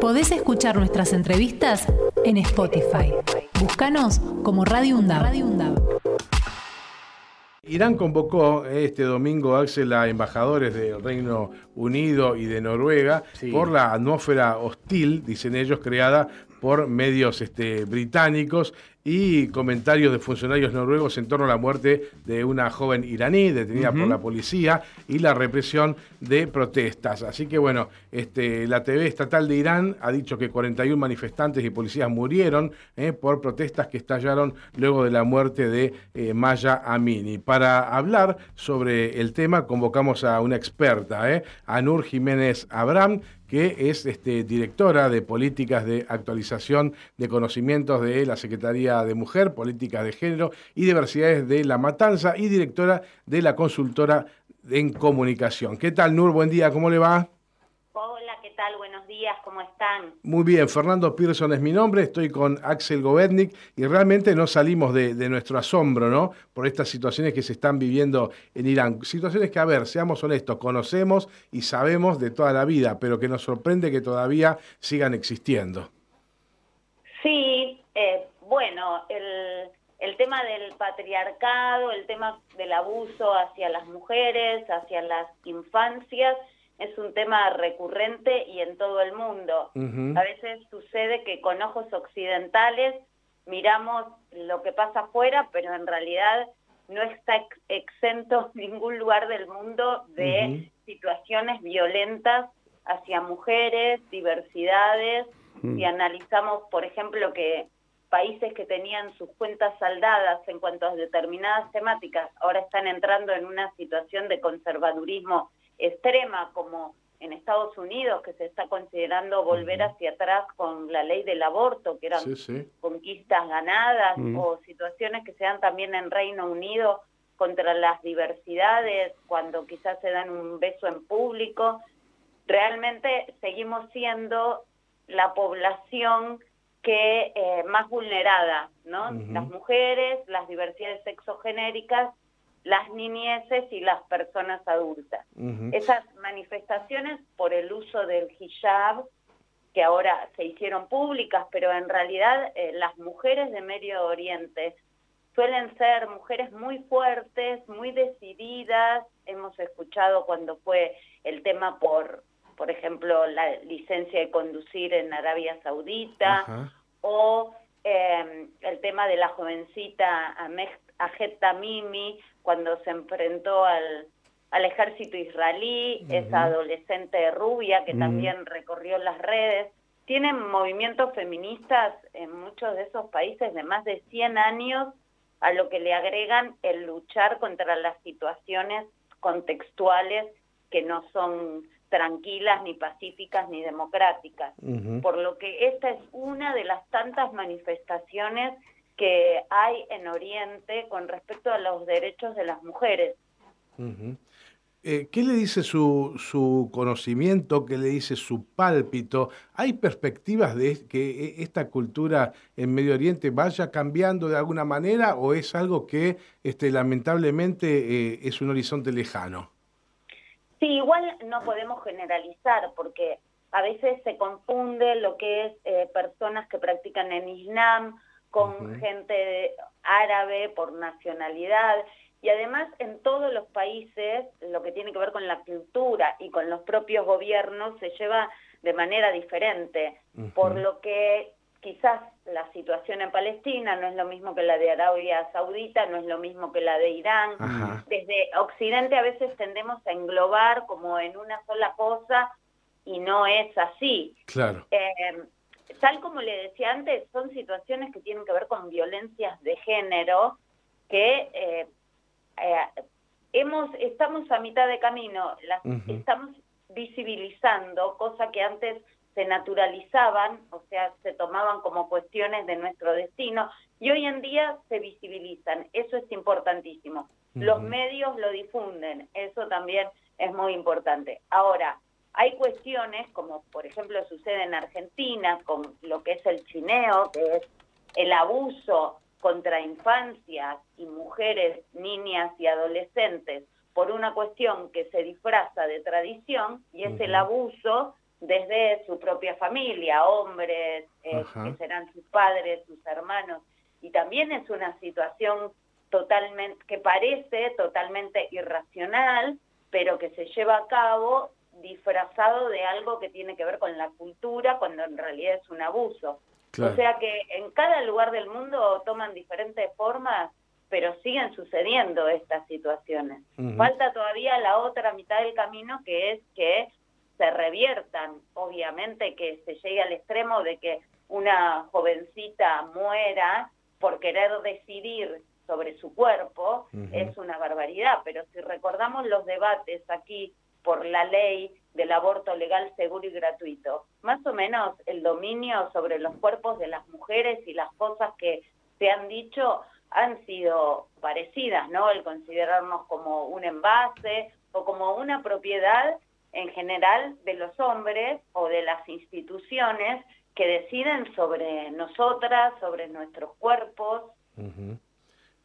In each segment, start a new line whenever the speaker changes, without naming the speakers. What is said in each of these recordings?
Podés escuchar nuestras entrevistas en Spotify. Búscanos como Radio UNDAB.
Irán convocó este domingo, Axel, a embajadores del Reino Unido y de Noruega por la atmósfera hostil, dicen ellos, creada por medios este, británicos y comentarios de funcionarios noruegos en torno a la muerte de una joven iraní detenida por la policía y la represión de protestas. Así que bueno, este, la TV estatal de Irán ha dicho que 41 manifestantes y policías murieron eh, por protestas que estallaron luego de la muerte de eh, Maya Amini. Para hablar sobre el tema convocamos a una experta, eh, a Nur Jiménez Abraham, que es este, directora de políticas de actualización de conocimientos de la Secretaría de Mujer, Políticas de Género y Diversidades de La Matanza y directora de la consultora en comunicación. ¿Qué tal, Nur? Buen día, ¿cómo le va?
tal? Buenos días, ¿cómo están?
Muy bien, Fernando Pearson es mi nombre, estoy con Axel Govetnik y realmente no salimos de, nuestro asombro, ¿no? Por estas situaciones que se están viviendo en Irán. Situaciones que, a ver, seamos honestos, conocemos y sabemos de toda la vida, pero que nos sorprende que todavía sigan existiendo.
Sí, eh, bueno, el, el tema del patriarcado, el tema del abuso hacia las mujeres, hacia las infancias, es un tema recurrente y en todo el mundo. A veces sucede que con ojos occidentales miramos lo que pasa afuera, pero en realidad no está exento ningún lugar del mundo de situaciones violentas hacia mujeres, diversidades. Si analizamos, por ejemplo, que países que tenían sus cuentas saldadas en cuanto a determinadas temáticas ahora están entrando en una situación de conservadurismo extrema como en Estados Unidos, que se está considerando volver hacia atrás con la ley del aborto, que eran conquistas ganadas, o situaciones que se dan también en Reino Unido contra las diversidades, cuando quizás se dan un beso en público. Realmente seguimos siendo la población que eh, más vulnerada, ¿no? Las mujeres, las diversidades sexogenéricas las niñeces y las personas adultas. Esas manifestaciones por el uso del hijab, que ahora se hicieron públicas, pero en realidad eh, las mujeres de Medio Oriente suelen ser mujeres muy fuertes, muy decididas. Hemos escuchado cuando fue el tema por, por ejemplo, la licencia de conducir en Arabia Saudita, o eh, el tema de la jovencita Ajet Tamimi, cuando se enfrentó al, al ejército israelí, esa adolescente rubia que también recorrió las redes. Tienen movimientos feministas en muchos de esos países de más de 100 años, a lo que le agregan el luchar contra las situaciones contextuales que no son tranquilas, ni pacíficas, ni democráticas. Por lo que esta es una de las tantas manifestaciones que hay en Oriente con respecto a los derechos de las mujeres.
Eh, ¿Qué le dice su, su conocimiento? ¿Qué le dice su pálpito? ¿Hay perspectivas de que e, esta cultura en Medio Oriente vaya cambiando de alguna manera o es algo que este, lamentablemente eh, es un horizonte lejano?
Sí, igual no podemos generalizar porque a veces se confunde lo que es eh, personas que practican en Islam con gente árabe por nacionalidad. Y además en todos los países lo que tiene que ver con la cultura y con los propios gobiernos se lleva de manera diferente, por lo que quizás la situación en Palestina no es lo mismo que la de Arabia Saudita, no es lo mismo que la de Irán. Desde Occidente a veces tendemos a englobar como en una sola cosa y no es así.
Claro.
Eh, tal como le decía antes, son situaciones que tienen que ver con violencias de género que eh, eh, hemos estamos a mitad de camino, las estamos visibilizando, cosa que antes se naturalizaban, o sea, se tomaban como cuestiones de nuestro destino, y hoy en día se visibilizan. Eso es importantísimo. Los medios lo difunden, eso también es muy importante. Ahora, hay cuestiones, como por ejemplo sucede en Argentina, con lo que es el chineo, que es el abuso contra infancias y mujeres, niñas y adolescentes por una cuestión que se disfraza de tradición y es el abuso desde su propia familia, hombres eh, que serán sus padres, sus hermanos, y también es una situación totalmente que parece totalmente irracional, pero que se lleva a cabo disfrazado de algo que tiene que ver con la cultura, cuando en realidad es un abuso. O sea que en cada lugar del mundo toman diferentes formas, pero siguen sucediendo estas situaciones. Falta todavía la otra mitad del camino, que es que se reviertan, obviamente que se llegue al extremo de que una jovencita muera por querer decidir sobre su cuerpo, es una barbaridad, pero si recordamos los debates aquí por la ley del aborto legal, seguro y gratuito, más o menos el dominio sobre los cuerpos de las mujeres y las cosas que se han dicho han sido parecidas, ¿no? El considerarnos como un envase o como una propiedad en general de los hombres o de las instituciones que deciden sobre nosotras, sobre nuestros cuerpos.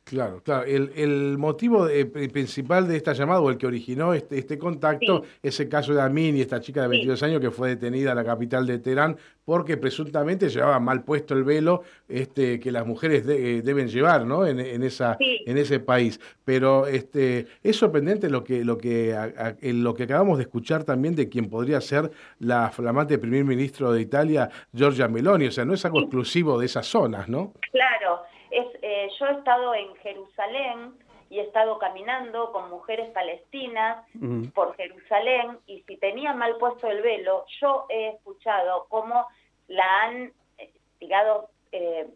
Claro, claro. El, el motivo principal de esta llamada, o el que originó este, este contacto, es el caso de Amini, esta chica de 22 años que fue detenida en la capital de Teherán porque presuntamente llevaba mal puesto el velo este, que las mujeres eh, deben llevar ¿no? en, en esa, en ese país. Pero este, es sorprendente lo que, lo, que, lo que acabamos de escuchar también de quien podría ser la flamante primer ministro de Italia, Giorgia Meloni. O sea, no es algo exclusivo de esas zonas, ¿no?
Claro. Es, eh, yo he estado en Jerusalén y he estado caminando con mujeres palestinas por Jerusalén y si tenía mal puesto el velo, yo he escuchado cómo la han, eh, digamos, eh,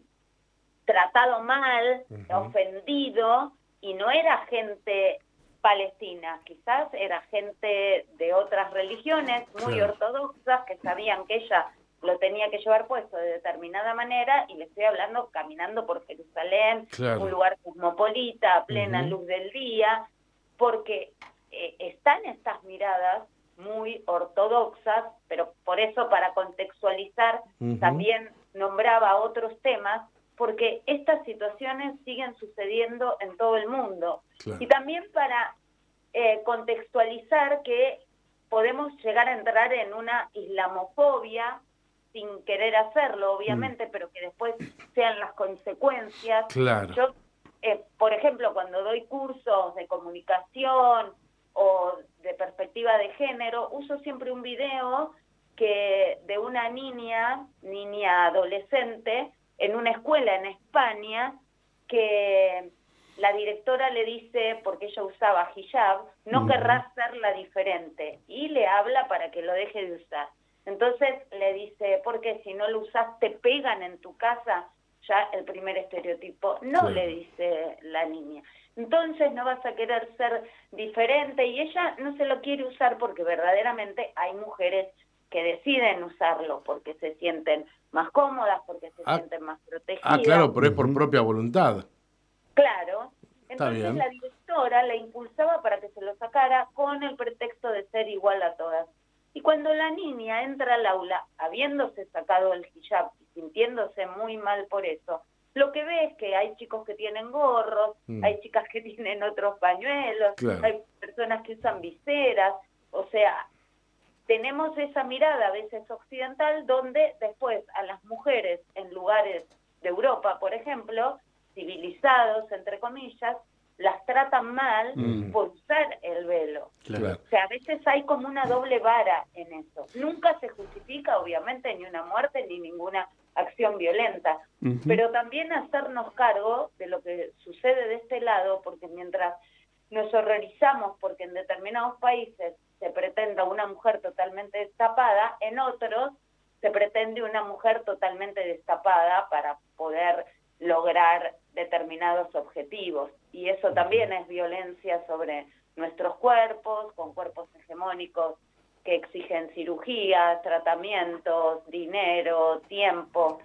tratado mal, ofendido, y no era gente palestina, quizás era gente de otras religiones muy ortodoxas que sabían que ella lo tenía que llevar puesto de determinada manera y le estoy hablando caminando por Jerusalén, un lugar cosmopolita, a plena luz del día, porque eh, están estas miradas muy ortodoxas, pero por eso para contextualizar también nombraba otros temas, porque estas situaciones siguen sucediendo en todo el mundo. Y también para eh, contextualizar que podemos llegar a entrar en una islamofobia sin querer hacerlo, obviamente, mm. pero que después sean las consecuencias.
Claro.
Yo, eh, por ejemplo, cuando doy cursos de comunicación o de perspectiva de género, uso siempre un video que de una niña, niña adolescente, en una escuela en España, que la directora le dice, porque ella usaba hijab, no querrás la diferente, y le habla para que lo deje de usar. Entonces le dice, porque si no lo usas te pegan en tu casa, ya el primer estereotipo, no le dice la niña. Entonces no vas a querer ser diferente y ella no se lo quiere usar porque verdaderamente hay mujeres que deciden usarlo porque se sienten más cómodas, porque se ah, sienten más protegidas.
Ah, claro, pero es por propia voluntad.
Claro. Entonces la directora la impulsaba para que se lo sacara con el pretexto de ser igual a todas. Y cuando la niña entra al aula, habiéndose sacado el hijab y sintiéndose muy mal por eso, lo que ve es que hay chicos que tienen gorros, mm. hay chicas que tienen otros pañuelos, hay personas que usan viseras, o sea, tenemos esa mirada a veces occidental donde después a las mujeres en lugares de Europa, por ejemplo, civilizados, entre comillas, las tratan mal mm. por usar el velo. O sea, a veces hay como una doble vara en eso. Nunca se justifica, obviamente, ni una muerte ni ninguna acción violenta, pero también hacernos cargo de lo que sucede de este lado, porque mientras nos horrorizamos porque en determinados países se pretenda una mujer totalmente destapada, en otros se pretende una mujer totalmente destapada para poder lograr determinados objetivos. Y eso también es violencia sobre nuestros cuerpos, con cuerpos hegemónicos que exigen cirugías, tratamientos, dinero, tiempo.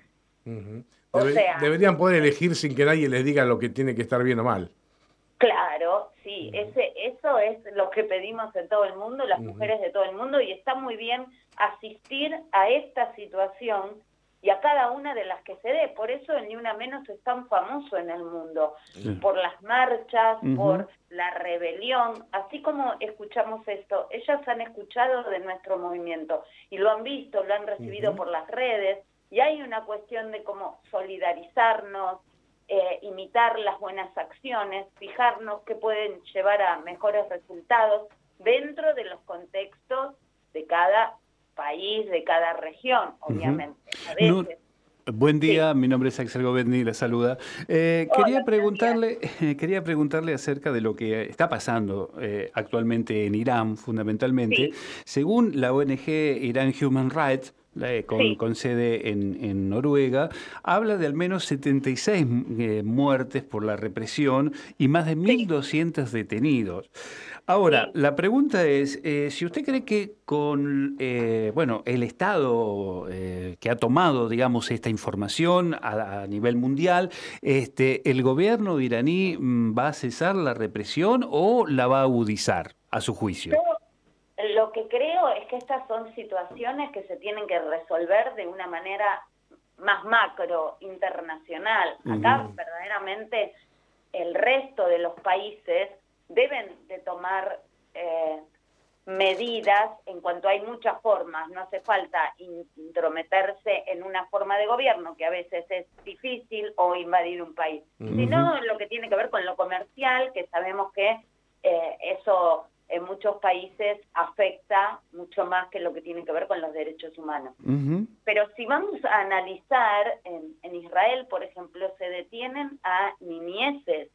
o sea, deberían poder elegir sin que nadie les diga lo que tiene que estar bien o mal.
Claro, sí, ese, eso es lo que pedimos en todo el mundo, las mujeres de todo el mundo, y está muy bien asistir a esta situación y a cada una de las que se dé. Por eso el Ni Una Menos es tan famoso en el mundo, por las marchas, por la rebelión, así como escuchamos esto, ellas han escuchado de nuestro movimiento y lo han visto, lo han recibido por las redes, y hay una cuestión de cómo solidarizarnos, eh, imitar las buenas acciones, fijarnos que pueden llevar a mejores resultados dentro de los contextos de cada país, de cada región, obviamente.
Buen día, mi nombre es Axel Govendi, la saluda. Eh, quería, preguntarle, quería preguntarle acerca de lo que está pasando eh, actualmente en Irán, fundamentalmente. Según la ONG Irán Human Rights, con, sede en, Noruega, habla de al menos 76 eh, muertes por la represión y más de 1.200 detenidos. Ahora, la pregunta es, eh, si usted cree que con eh, bueno, el Estado que ha tomado, digamos, esta información a, nivel mundial, este, ¿el gobierno iraní mm, va a cesar la represión o la va a agudizar, a su juicio?
Lo que creo es que estas son situaciones que se tienen que resolver de una manera más macro, internacional. Acá verdaderamente el resto de los países deben de tomar eh, medidas en cuanto hay muchas formas, no hace falta intrometerse en una forma de gobierno que a veces es difícil o invadir un país, sino lo que tiene que ver con lo comercial, que sabemos que eh, eso en muchos países afecta mucho más que lo que tiene que ver con los derechos humanos. Pero si vamos a analizar, en, Israel, por ejemplo, se detienen a niñeces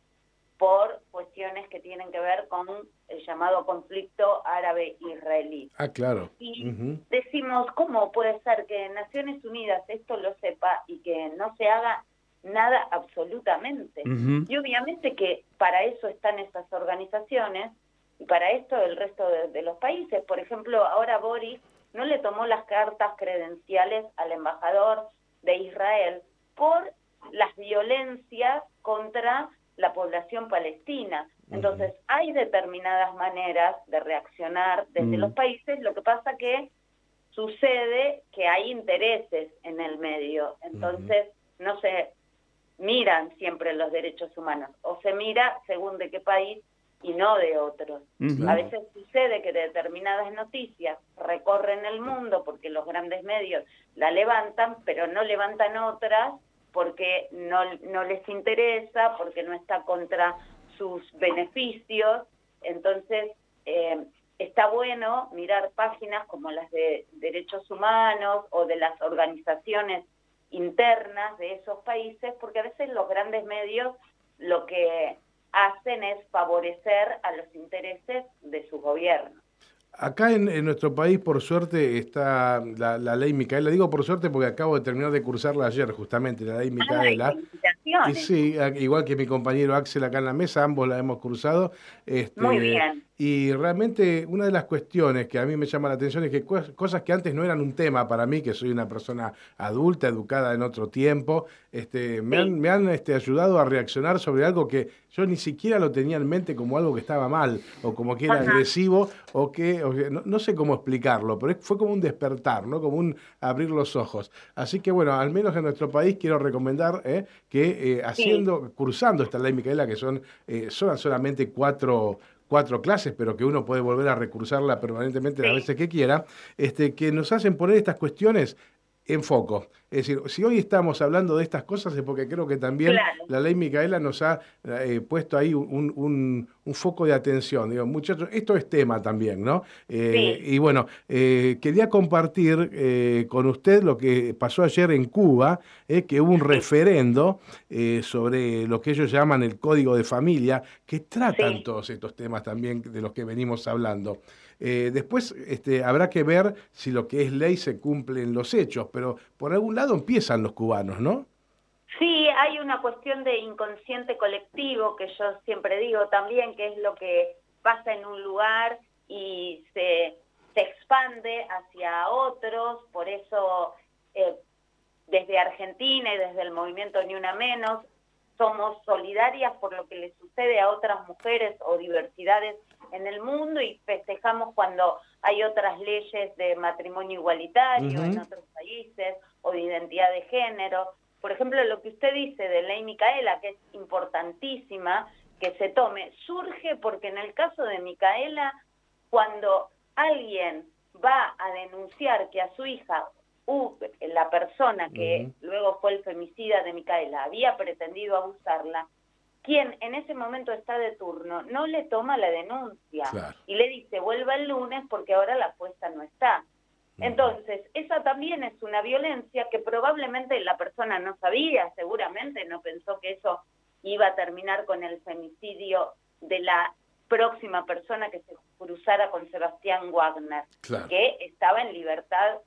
por cuestiones que tienen que ver con el llamado conflicto árabe-israelí.
Ah, claro.
Y decimos, ¿cómo puede ser que Naciones Unidas esto lo sepa y que no se haga nada absolutamente? Y obviamente que para eso están esas organizaciones y para esto el resto de, los países. Por ejemplo, ahora Boris no le tomó las cartas credenciales al embajador de Israel por las violencias contra la población palestina. Entonces, hay determinadas maneras de reaccionar desde los países, lo que pasa que sucede que hay intereses en el medio, entonces no se miran siempre los derechos humanos, o se mira según de qué país y no de otros. A veces sucede que determinadas noticias recorren el mundo porque los grandes medios la levantan, pero no levantan otras porque no, no les interesa, porque no está contra sus beneficios. Entonces, eh, está bueno mirar páginas como las de derechos humanos o de las organizaciones internas de esos países, porque a veces los grandes medios lo que hacen es favorecer a los intereses de su gobierno.
Acá en, nuestro país, por suerte, está la, ley Micaela. Digo por suerte porque acabo de terminar de cursarla ayer, justamente, la ley Micaela. Sí, igual que mi compañero Axel acá en la mesa, ambos la hemos cruzado.
Este, Muy bien.
Y realmente una de las cuestiones que a mí me llama la atención es que cosas que antes no eran un tema para mí, que soy una persona adulta, educada en otro tiempo, este, me han, me han este, ayudado a reaccionar sobre algo que yo ni siquiera lo tenía en mente como algo que estaba mal, o como que era agresivo, o que, no, sé cómo explicarlo, pero fue como un despertar, ¿no? como un abrir los ojos. Así que bueno, al menos en nuestro país quiero recomendar eh, que eh, haciendo, cursando esta ley Micaela, que son, eh, son solamente cuatro cuatro clases, pero que uno puede volver a recursarla permanentemente las veces que quiera, este, que nos hacen poner estas cuestiones en foco. Es decir, si hoy estamos hablando de estas cosas es porque creo que también la ley Micaela nos ha eh, puesto ahí un, un, foco de atención. Digo, muchachos, esto es tema también, ¿no? Eh, y bueno, eh, quería compartir con usted lo que pasó ayer en Cuba, que hubo un referendo sobre lo que ellos llaman el Código de Familia, que tratan todos estos temas también de los que venimos hablando. Eh, después este, habrá que ver si lo que es ley se cumple en los hechos, pero por algún lado empiezan los cubanos, ¿no?
Sí, hay una cuestión de inconsciente colectivo que yo siempre digo también, que es lo que pasa en un lugar y se, se expande hacia otros, por eso eh, desde Argentina y desde el movimiento Ni Una Menos somos solidarias por lo que le sucede a otras mujeres o diversidades en el mundo y festejamos cuando hay otras leyes de matrimonio igualitario en otros países o de identidad de género. Por ejemplo, lo que usted dice de ley Micaela, que es importantísima que se tome, surge porque en el caso de Micaela, cuando alguien va a denunciar que a su hija la persona que luego fue el femicida de Micaela había pretendido abusarla, quien en ese momento está de turno no le toma la denuncia y le dice vuelva el lunes porque ahora la apuesta no está. Entonces, esa también es una violencia que probablemente la persona no sabía, seguramente no pensó que eso iba a terminar con el femicidio de la próxima persona que se cruzara con Sebastián Wagner, que estaba en libertad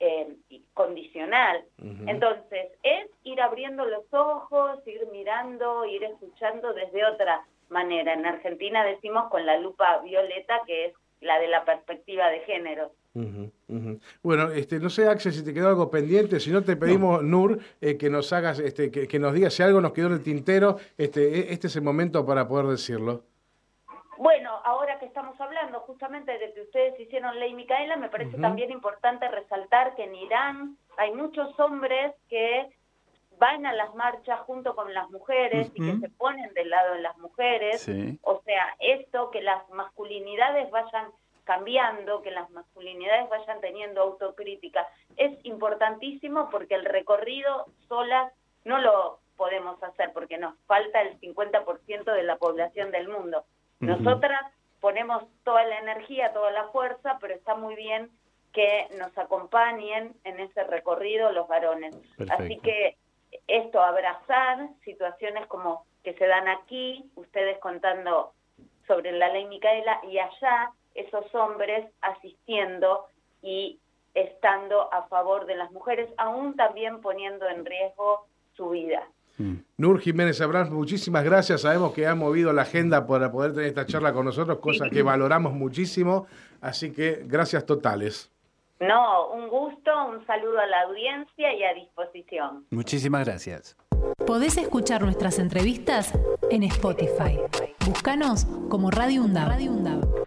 eh, condicional. Entonces, es ir abriendo los ojos, ir mirando, ir escuchando desde otra manera. En Argentina decimos con la lupa violeta, que es la de la perspectiva de género.
Bueno, este, no sé, Axel, si te quedó algo pendiente, si no te pedimos, Nur, eh, que nos hagas, este, que, que, nos digas si algo nos quedó en el tintero, este, e, este es el momento para poder decirlo.
Bueno, ahora que estamos hablando justamente de que ustedes hicieron ley Micaela, me parece también importante resaltar que en Irán hay muchos hombres que van a las marchas junto con las mujeres y que se ponen del lado de las mujeres. O sea, esto, que las masculinidades vayan cambiando, que las masculinidades vayan teniendo autocrítica, es importantísimo porque el recorrido solas no lo podemos hacer porque nos falta el 50% de la población del mundo. Nosotras ponemos toda la energía, toda la fuerza, pero está muy bien que nos acompañen en ese recorrido los varones. Así que esto, abrazar situaciones como que se dan aquí, ustedes contando sobre la ley Micaela, y allá esos hombres asistiendo y estando a favor de las mujeres, aún también poniendo en riesgo su vida.
Mm. Nur Jiménez Abrams, muchísimas gracias. Sabemos que ha movido la agenda para poder tener esta charla con nosotros, cosa que valoramos muchísimo. Así que gracias totales.
No, un gusto, un saludo a la audiencia y a disposición.
Muchísimas gracias.
Podés escuchar nuestras entrevistas en Spotify. Búscanos como Radio UNDAV.